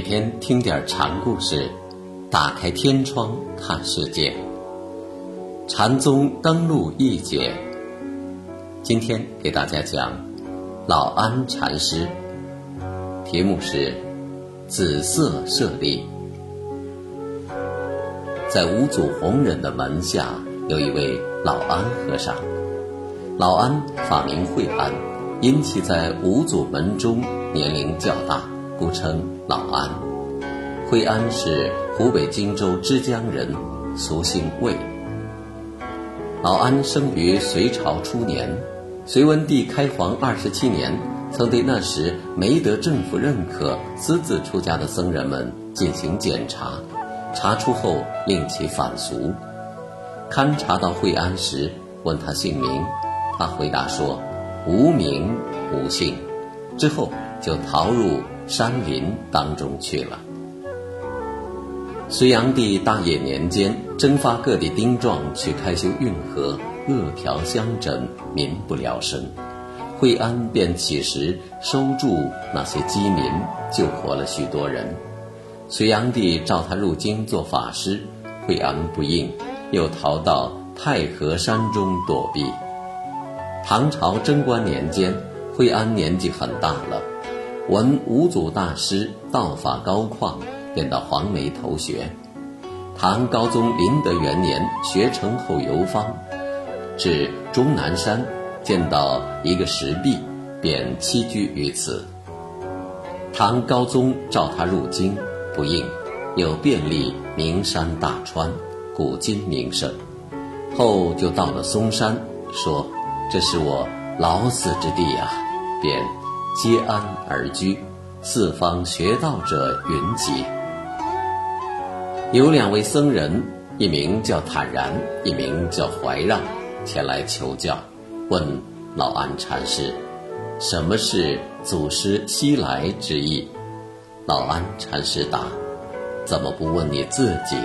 每天听点禅故事，打开天窗看世界。禅宗登陆一节，今天给大家讲老安禅师，题目是“紫色舍利”。在五祖弘忍的门下，有一位老安和尚。老安法名惠安，因其在五祖门中年龄较大。故称老安，惠安是湖北荆州之江人，俗姓魏。老安生于隋朝初年，隋文帝开皇二十七年，曾对那时没得政府认可、私自出家的僧人们进行检查，查出后令其反俗。勘察到惠安时，问他姓名，他回答说：“无名无姓。”之后就逃入。山林当中去了。隋炀帝大业年间，征发各地丁壮去开修运河、扼条乡镇，民不聊生。惠安便起时收住那些饥民，救活了许多人。隋炀帝召他入京做法师，惠安不应，又逃到太和山中躲避。唐朝贞观年间，惠安年纪很大了。闻五祖大师道法高旷，便到黄梅投学。唐高宗麟德元年，学成后游方，至终南山，见到一个石壁，便栖居于此。唐高宗召他入京，不应，又便立名山大川，古今名胜。后就到了嵩山，说：“这是我老死之地啊！”便。皆安而居，四方学道者云集。有两位僧人，一名叫坦然，一名叫怀让，前来求教，问老安禅师：“什么是祖师西来之意？”老安禅师答：“怎么不问你自己？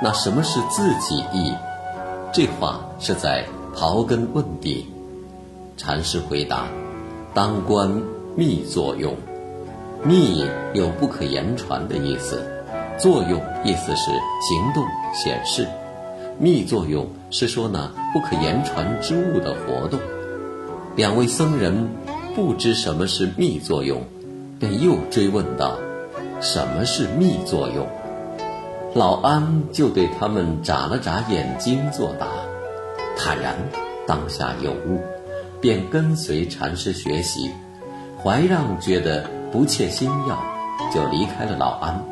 那什么是自己意？”这话是在刨根问底。禅师回答。当观密作用，密有不可言传的意思，作用意思是行动显示，密作用是说呢不可言传之物的活动。两位僧人不知什么是密作用，便又追问道：“什么是密作用？”老安就对他们眨了眨眼睛作答，坦然当下有悟。便跟随禅师学习，怀让觉得不切心要，就离开了老安，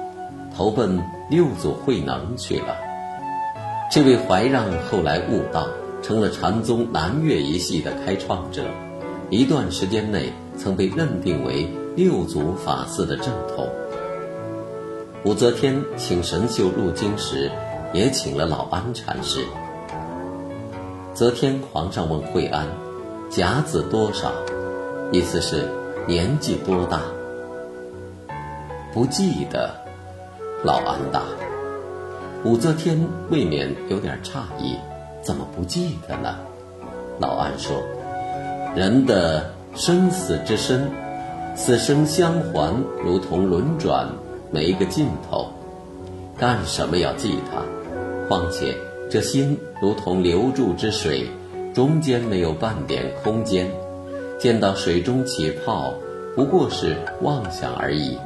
投奔六祖慧能去了。这位怀让后来悟道，成了禅宗南岳一系的开创者，一段时间内曾被认定为六祖法寺的正统。武则天请神秀入京时，也请了老安禅师。则天皇上问惠安。甲子多少？意思是年纪多大？不记得。老安答。武则天未免有点诧异，怎么不记得呢？老安说：人的生死之身，此生相还，如同轮转，没个尽头。干什么要记它？况且这心如同流注之水。中间没有半点空间，见到水中起泡，不过是妄想而已。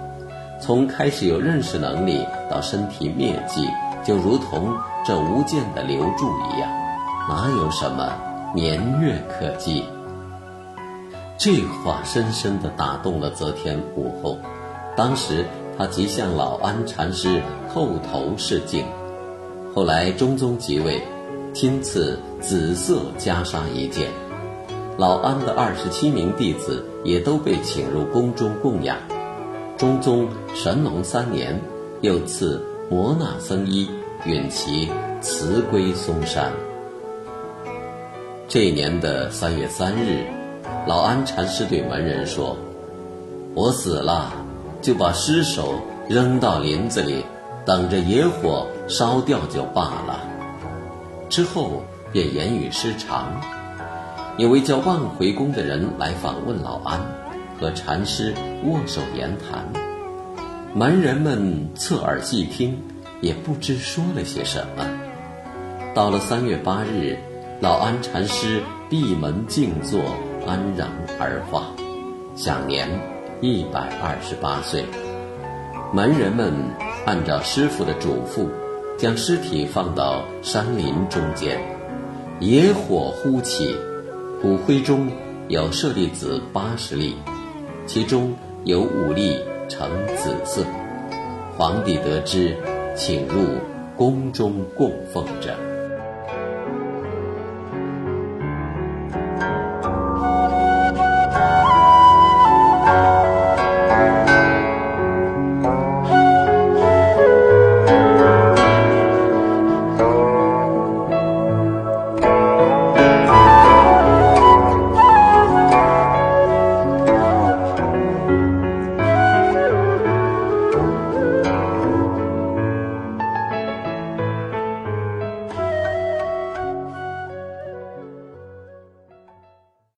从开始有认识能力到身体灭迹，就如同这无间的流注一样，哪有什么年月可记？这话深深地打动了则天武后，当时他即向老安禅师叩头示敬。后来中宗即位。亲赐紫色袈裟一件，老安的二十七名弟子也都被请入宫中供养。中宗神龙三年，又赐摩那僧衣，允其辞归嵩山。这年的三月三日，老安禅师对门人说：“我死了，就把尸首扔到林子里，等着野火烧掉就罢了。”之后便言语失常，有位叫万回公的人来访问老安，和禅师握手言谈。门人们侧耳细听，也不知说了些什么。到了三月八日，老安禅师闭门静坐，安然而化，享年一百二十八岁。门人们按照师傅的嘱咐，将尸体放到山林中间，野火忽起，骨灰中有舍利子八十粒，其中有五粒呈紫色。皇帝得知，请入宫中供奉着。